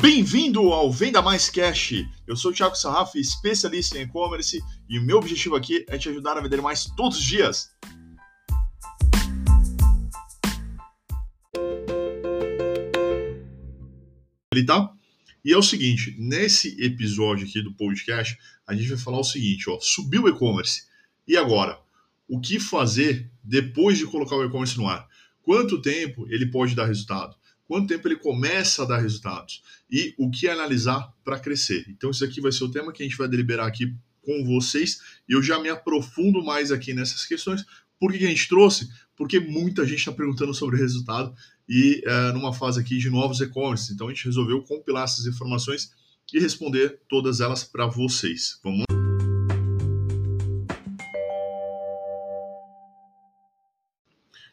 Bem-vindo ao Venda Mais Cash. Eu sou o Thiago Sarraf, especialista em e-commerce, e o meu objetivo aqui é te ajudar a vender mais todos os dias. Ele tá? E é o seguinte, nesse episódio aqui do podcast, a gente vai falar o seguinte, ó, subiu o e-commerce. E agora, o que fazer depois de colocar o e-commerce no ar? Quanto tempo ele pode dar resultado? Quanto tempo ele começa a dar resultados e o que analisar para crescer. Então, isso aqui vai ser o tema que a gente vai deliberar aqui com vocês e eu já me aprofundo mais aqui nessas questões. Por que a gente trouxe? Porque muita gente está perguntando sobre resultado e é, numa fase aqui de novos e-commerce. Então, a gente resolveu compilar essas informações e responder todas elas para vocês. Vamos lá?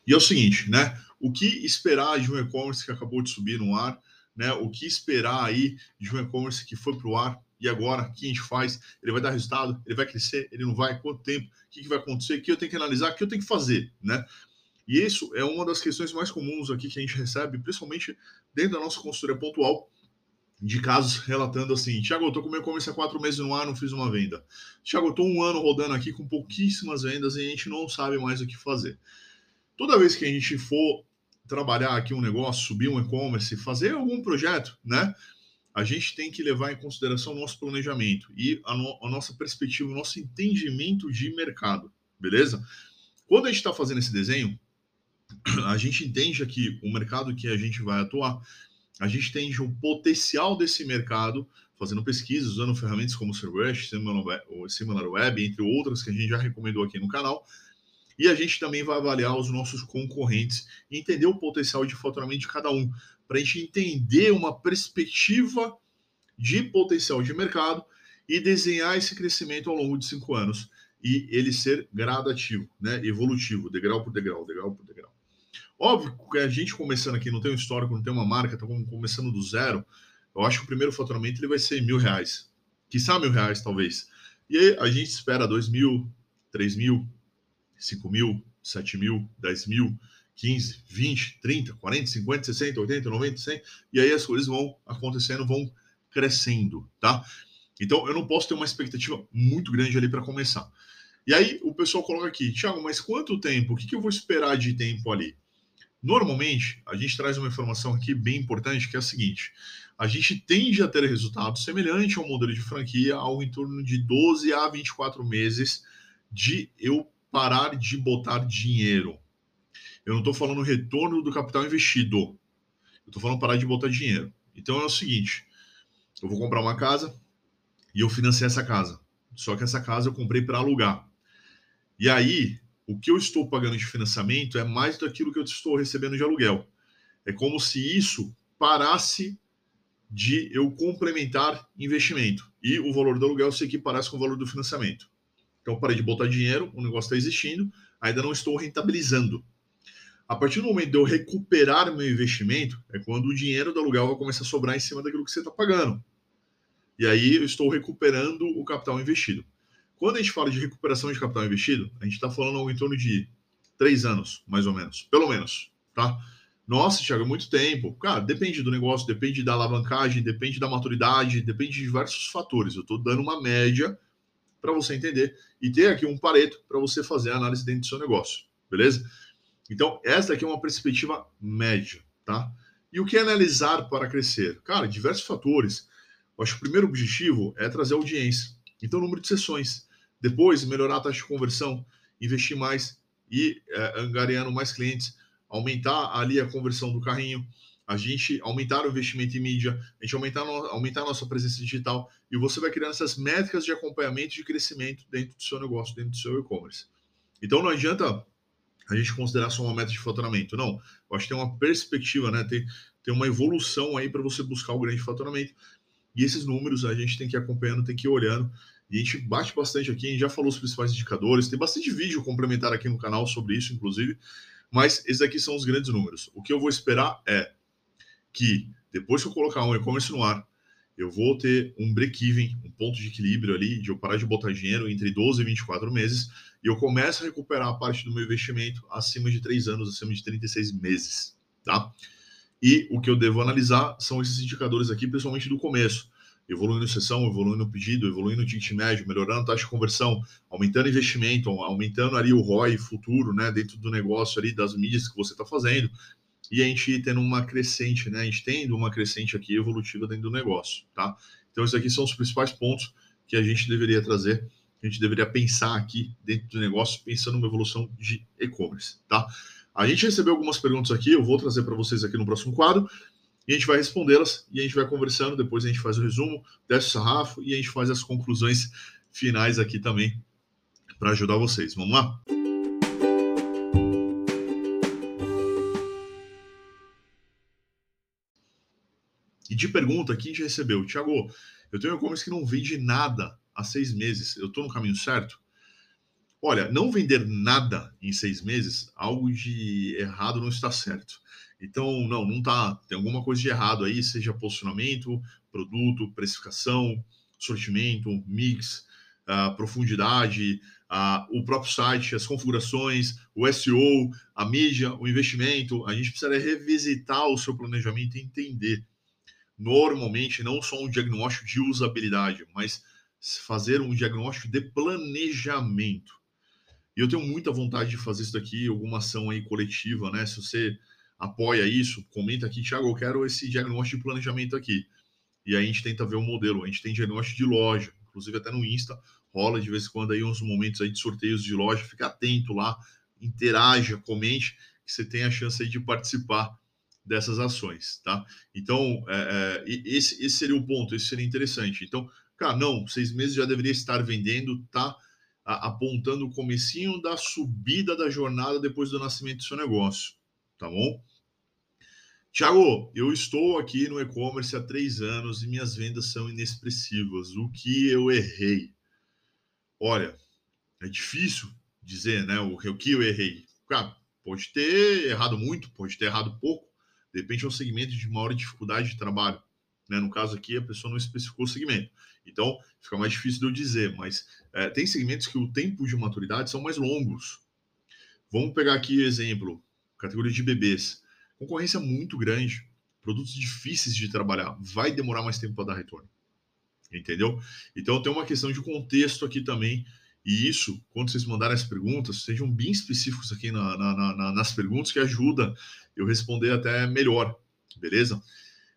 E é o seguinte, né? O que esperar de um e-commerce que acabou de subir no ar, né? O que esperar aí de um e-commerce que foi para o ar e agora o que a gente faz? Ele vai dar resultado? Ele vai crescer? Ele não vai? Quanto tempo? O que, que vai acontecer? O que eu tenho que analisar? O que eu tenho que fazer, né? E isso é uma das questões mais comuns aqui que a gente recebe, principalmente dentro da nossa consultoria pontual, de casos relatando assim: Tiago, eu tô com meu e-commerce há quatro meses no ar, não fiz uma venda. Tiago, eu um ano rodando aqui com pouquíssimas vendas e a gente não sabe mais o que fazer. Toda vez que a gente for trabalhar aqui um negócio, subir um e-commerce, fazer algum projeto, né? A gente tem que levar em consideração o nosso planejamento e a, no, a nossa perspectiva, o nosso entendimento de mercado, beleza? Quando a gente está fazendo esse desenho, a gente entende aqui o mercado que a gente vai atuar, a gente entende o potencial desse mercado, fazendo pesquisas, usando ferramentas como o SEMrush, SimilarWeb, entre outras que a gente já recomendou aqui no canal, e a gente também vai avaliar os nossos concorrentes e entender o potencial de faturamento de cada um, para a gente entender uma perspectiva de potencial de mercado e desenhar esse crescimento ao longo de cinco anos e ele ser gradativo, né? evolutivo, degrau por degrau, degrau por degrau. Óbvio que a gente começando aqui, não tem um histórico, não tem uma marca, está começando do zero, eu acho que o primeiro faturamento ele vai ser mil reais, que mil reais talvez. E aí a gente espera dois mil, três mil, 5 mil, 7 mil, 10 mil, 15, 20, 30, 40, 50, 60, 80, 90, 100, e aí as coisas vão acontecendo, vão crescendo, tá? Então eu não posso ter uma expectativa muito grande ali para começar. E aí o pessoal coloca aqui, Thiago, mas quanto tempo? O que, que eu vou esperar de tempo ali? Normalmente, a gente traz uma informação aqui bem importante, que é a seguinte: a gente tende a ter resultados semelhante ao modelo de franquia, algo em torno de 12 a 24 meses de eu parar de botar dinheiro. Eu não estou falando retorno do capital investido. Eu estou falando parar de botar dinheiro. Então é o seguinte: eu vou comprar uma casa e eu financei essa casa. Só que essa casa eu comprei para alugar. E aí, o que eu estou pagando de financiamento é mais daquilo que eu estou recebendo de aluguel. É como se isso parasse de eu complementar investimento e o valor do aluguel se equiparasse com o valor do financiamento. Então, parei de botar dinheiro, o negócio está existindo, ainda não estou rentabilizando. A partir do momento de eu recuperar meu investimento, é quando o dinheiro do aluguel vai começar a sobrar em cima daquilo que você está pagando. E aí eu estou recuperando o capital investido. Quando a gente fala de recuperação de capital investido, a gente está falando algo em torno de três anos, mais ou menos. Pelo menos, tá? Nossa, Thiago, é muito tempo. Cara, depende do negócio, depende da alavancagem, depende da maturidade, depende de diversos fatores. Eu estou dando uma média para você entender e ter aqui um pareto para você fazer a análise dentro do seu negócio, beleza? Então, essa aqui é uma perspectiva média, tá? E o que é analisar para crescer? Cara, diversos fatores. Eu acho que o primeiro objetivo é trazer audiência. Então, número de sessões. Depois, melhorar a taxa de conversão, investir mais e é, angariando mais clientes, aumentar ali a conversão do carrinho, a gente aumentar o investimento em mídia, a gente aumentar, aumentar a nossa presença digital e você vai criando essas métricas de acompanhamento de crescimento dentro do seu negócio, dentro do seu e-commerce. Então não adianta a gente considerar só uma meta de faturamento, não. Eu acho que tem uma perspectiva, né? Tem, tem uma evolução aí para você buscar o grande faturamento. E esses números a gente tem que ir acompanhando, tem que ir olhando. E a gente bate bastante aqui, a gente já falou os principais indicadores, tem bastante vídeo complementar aqui no canal sobre isso, inclusive. Mas esses aqui são os grandes números. O que eu vou esperar é que depois que eu colocar um e-commerce no ar, eu vou ter um break-even, um ponto de equilíbrio ali, de eu parar de botar dinheiro entre 12 e 24 meses, e eu começo a recuperar a parte do meu investimento acima de 3 anos, acima de 36 meses, tá? E o que eu devo analisar são esses indicadores aqui, principalmente do começo. Evoluindo sessão, evoluindo pedido, evoluindo o ticket médio, melhorando a taxa de conversão, aumentando investimento, aumentando ali o ROI futuro, né, dentro do negócio ali, das mídias que você está fazendo. E a gente tendo uma crescente, né, a gente tendo uma crescente aqui evolutiva dentro do negócio, tá? Então, esses aqui são os principais pontos que a gente deveria trazer, a gente deveria pensar aqui dentro do negócio, pensando numa evolução de e-commerce, tá? A gente recebeu algumas perguntas aqui, eu vou trazer para vocês aqui no próximo quadro, e a gente vai respondê-las, e a gente vai conversando, depois a gente faz o resumo, desce o sarrafo, e a gente faz as conclusões finais aqui também, para ajudar vocês. Vamos lá? E de pergunta aqui a gente recebeu, Thiago, eu tenho um e-commerce que não vende nada há seis meses, eu estou no caminho certo? Olha, não vender nada em seis meses, algo de errado não está certo. Então, não, não tá. Tem alguma coisa de errado aí, seja posicionamento, produto, precificação, sortimento, mix, profundidade, o próprio site, as configurações, o SEO, a mídia, o investimento. A gente precisa revisitar o seu planejamento e entender. Normalmente, não só um diagnóstico de usabilidade, mas fazer um diagnóstico de planejamento. E eu tenho muita vontade de fazer isso daqui, alguma ação aí coletiva, né? Se você apoia isso, comenta aqui, Thiago, eu quero esse diagnóstico de planejamento aqui. E aí a gente tenta ver o um modelo. A gente tem diagnóstico de loja, inclusive até no Insta, rola de vez em quando aí uns momentos aí de sorteios de loja, fica atento lá, interaja, comente, que você tem a chance aí de participar dessas ações, tá? Então, é, é, esse, esse seria o ponto, esse seria interessante. Então, cara, não, seis meses já deveria estar vendendo, tá? apontando o comecinho da subida da jornada depois do nascimento do seu negócio, tá bom? Tiago, eu estou aqui no e-commerce há três anos e minhas vendas são inexpressivas. O que eu errei? Olha, é difícil dizer, né? O, o que eu errei. Cara, pode ter errado muito, pode ter errado pouco. De repente é um segmento de maior dificuldade de trabalho. Né? No caso aqui, a pessoa não especificou o segmento. Então, fica mais difícil de eu dizer, mas é, tem segmentos que o tempo de maturidade são mais longos. Vamos pegar aqui exemplo, categoria de bebês. Concorrência muito grande, produtos difíceis de trabalhar, vai demorar mais tempo para dar retorno. Entendeu? Então tem uma questão de contexto aqui também. E isso, quando vocês mandarem as perguntas, sejam bem específicos aqui na, na, na, nas perguntas, que ajuda eu responder até melhor, beleza?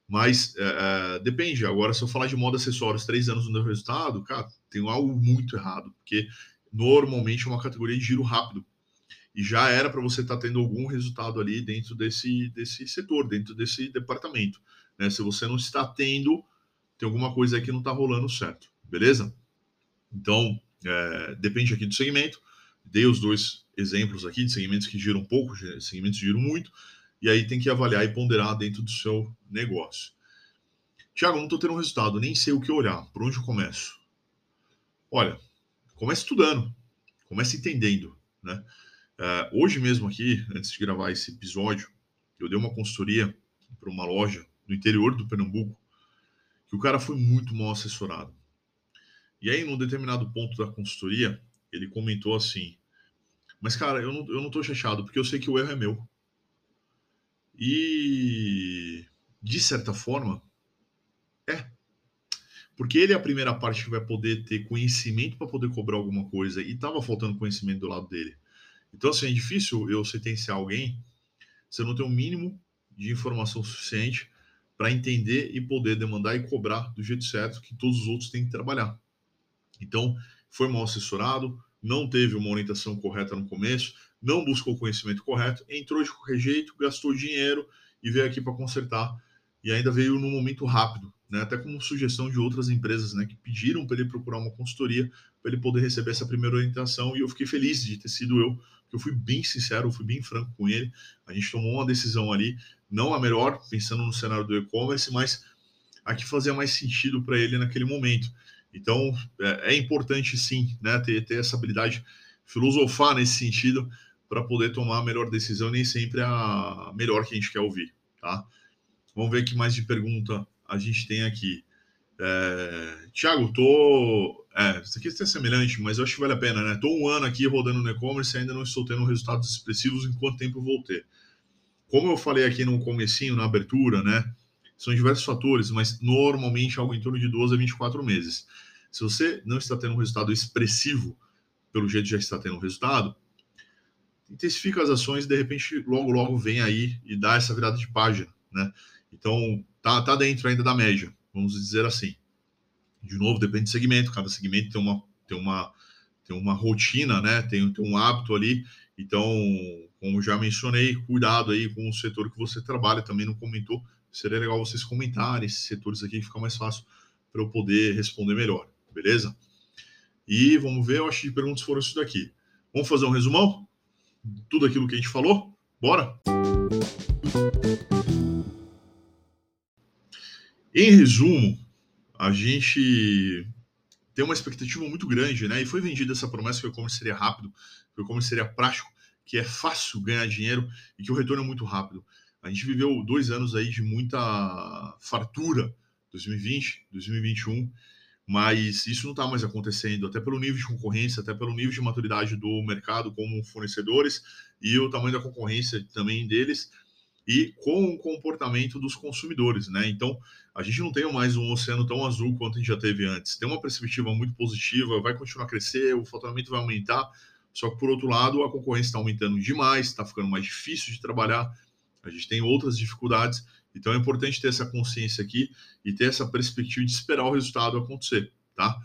Mas é, é, depende. Agora, se eu falar de moda acessórios três anos no meu resultado, cara, tem algo muito errado, porque normalmente é uma categoria de giro rápido. E já era para você estar tá tendo algum resultado ali dentro desse, desse setor, dentro desse departamento. Né? Se você não está tendo, tem alguma coisa aí que não está rolando certo, beleza? Então, é, depende aqui do segmento. Dei os dois exemplos aqui de segmentos que giram pouco, segmentos que giram muito e aí tem que avaliar e ponderar dentro do seu negócio. Tiago, não estou tendo um resultado, nem sei o que olhar, por onde eu começo? Olha, comece estudando, comece entendendo, né? Uh, hoje mesmo aqui, antes de gravar esse episódio, eu dei uma consultoria para uma loja no interior do Pernambuco, que o cara foi muito mal assessorado. E aí, num determinado ponto da consultoria, ele comentou assim: Mas, cara, eu não, eu não tô chateado, porque eu sei que o erro é meu. E, de certa forma, é. Porque ele é a primeira parte que vai poder ter conhecimento para poder cobrar alguma coisa e estava faltando conhecimento do lado dele. Então, assim, é difícil eu sentenciar alguém se eu não tenho o mínimo de informação suficiente para entender e poder demandar e cobrar do jeito certo que todos os outros têm que trabalhar. Então, foi mal assessorado, não teve uma orientação correta no começo, não buscou o conhecimento correto, entrou de qualquer jeito, gastou dinheiro e veio aqui para consertar. E ainda veio num momento rápido, né? até como sugestão de outras empresas né? que pediram para ele procurar uma consultoria para ele poder receber essa primeira orientação. E eu fiquei feliz de ter sido eu, que eu fui bem sincero, eu fui bem franco com ele. A gente tomou uma decisão ali, não a melhor, pensando no cenário do e-commerce, mas a que fazia mais sentido para ele naquele momento. Então, é, é importante sim, né, ter, ter essa habilidade, filosofar nesse sentido, para poder tomar a melhor decisão, nem sempre a melhor que a gente quer ouvir, tá? Vamos ver que mais de pergunta a gente tem aqui. É, Tiago, tô. É, isso aqui é semelhante, mas eu acho que vale a pena, né? Tô um ano aqui rodando no e-commerce e ainda não estou tendo resultados expressivos em quanto tempo eu vou ter. como eu falei aqui no comecinho, na abertura, né? São diversos fatores, mas normalmente algo em torno de 12 a 24 meses. Se você não está tendo um resultado expressivo, pelo jeito já está tendo um resultado, intensifica as ações, de repente logo logo vem aí e dá essa virada de página, né? Então tá, tá dentro ainda da média, vamos dizer assim. De novo, depende do segmento, cada segmento tem uma tem uma tem uma rotina, né? Tem, tem um hábito ali. Então, como já mencionei, cuidado aí com o setor que você trabalha, também não comentou. Seria legal vocês comentarem esses setores aqui que fica mais fácil para eu poder responder melhor, beleza? E vamos ver, eu acho que perguntas foram isso daqui. Vamos fazer um resumão? Tudo aquilo que a gente falou? Bora? Em resumo, a gente tem uma expectativa muito grande, né? E foi vendida essa promessa que o e-commerce seria rápido, que o e-commerce seria prático, que é fácil ganhar dinheiro e que o retorno é muito rápido. A gente viveu dois anos aí de muita fartura, 2020, 2021, mas isso não está mais acontecendo, até pelo nível de concorrência, até pelo nível de maturidade do mercado como fornecedores e o tamanho da concorrência também deles e com o comportamento dos consumidores, né? Então, a gente não tem mais um oceano tão azul quanto a gente já teve antes. Tem uma perspectiva muito positiva, vai continuar a crescer, o faturamento vai aumentar, só que por outro lado, a concorrência está aumentando demais, está ficando mais difícil de trabalhar, a gente tem outras dificuldades, então é importante ter essa consciência aqui e ter essa perspectiva de esperar o resultado acontecer, tá?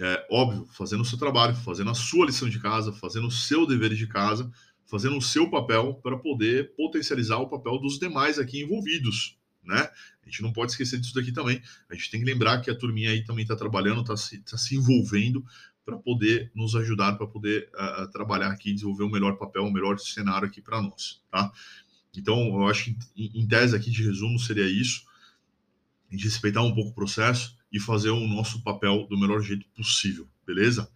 É óbvio, fazendo o seu trabalho, fazendo a sua lição de casa, fazendo o seu dever de casa, fazendo o seu papel para poder potencializar o papel dos demais aqui envolvidos, né? A gente não pode esquecer disso daqui também. A gente tem que lembrar que a turminha aí também está trabalhando, está se, tá se envolvendo para poder nos ajudar, para poder uh, trabalhar aqui, desenvolver um melhor papel, um melhor cenário aqui para nós, tá? Então, eu acho que em tese aqui de resumo seria isso, a gente respeitar um pouco o processo e fazer o nosso papel do melhor jeito possível, beleza?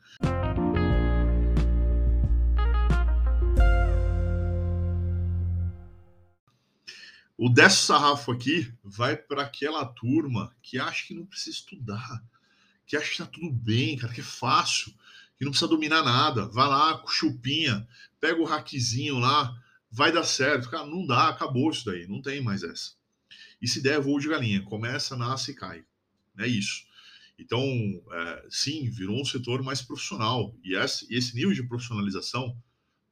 O décimo sarrafo aqui vai para aquela turma que acha que não precisa estudar, que acha que está tudo bem, cara, que é fácil, que não precisa dominar nada. Vai lá chupinha, pega o hackzinho lá, vai dar certo. Cara, não dá, acabou isso daí, não tem mais essa. E se der, voo de galinha, começa, nasce e cai. É isso. Então, é, sim, virou um setor mais profissional. E esse, nível de profissionalização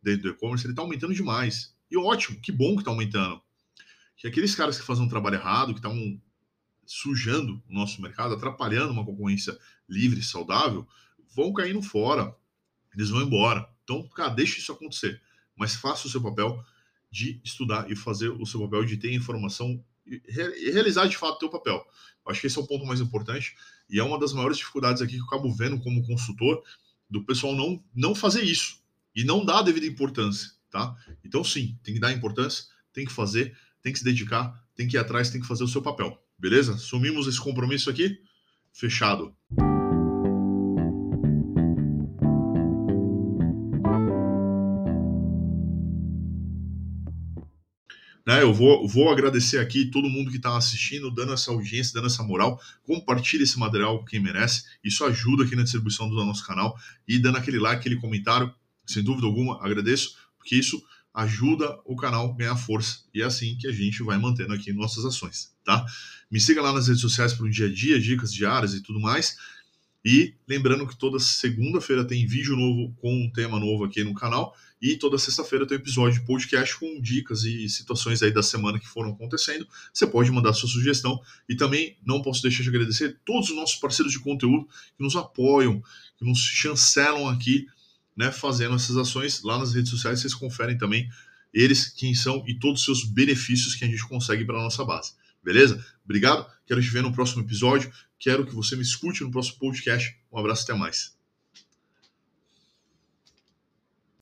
dentro do e-commerce está aumentando demais. E ótimo, que bom que está aumentando que aqueles caras que fazem um trabalho errado, que estão sujando o nosso mercado, atrapalhando uma concorrência livre, saudável, vão caindo fora, eles vão embora. Então, cara, deixe isso acontecer, mas faça o seu papel de estudar e fazer o seu papel de ter informação e realizar de fato o seu papel. Acho que esse é o ponto mais importante e é uma das maiores dificuldades aqui que eu acabo vendo como consultor do pessoal não não fazer isso e não dar a devida importância, tá? Então sim, tem que dar importância, tem que fazer, tem que se dedicar, tem que ir atrás, tem que fazer o seu papel. Beleza? Sumimos esse compromisso aqui? Fechado. Né, eu vou, vou agradecer aqui todo mundo que está assistindo, dando essa audiência, dando essa moral. Compartilhe esse material com quem merece. Isso ajuda aqui na distribuição do nosso canal. E dando aquele like, aquele comentário, sem dúvida alguma, agradeço, porque isso ajuda o canal a ganhar força. E é assim que a gente vai mantendo aqui nossas ações, tá? Me siga lá nas redes sociais para o dia a dia, dicas diárias e tudo mais. E lembrando que toda segunda-feira tem vídeo novo com um tema novo aqui no canal. E toda sexta-feira tem episódio de podcast com dicas e situações aí da semana que foram acontecendo. Você pode mandar sua sugestão. E também não posso deixar de agradecer todos os nossos parceiros de conteúdo que nos apoiam, que nos chancelam aqui né, fazendo essas ações lá nas redes sociais. Vocês conferem também eles, quem são e todos os seus benefícios que a gente consegue para a nossa base. Beleza? Obrigado. Quero te ver no próximo episódio. Quero que você me escute no próximo podcast. Um abraço, até mais.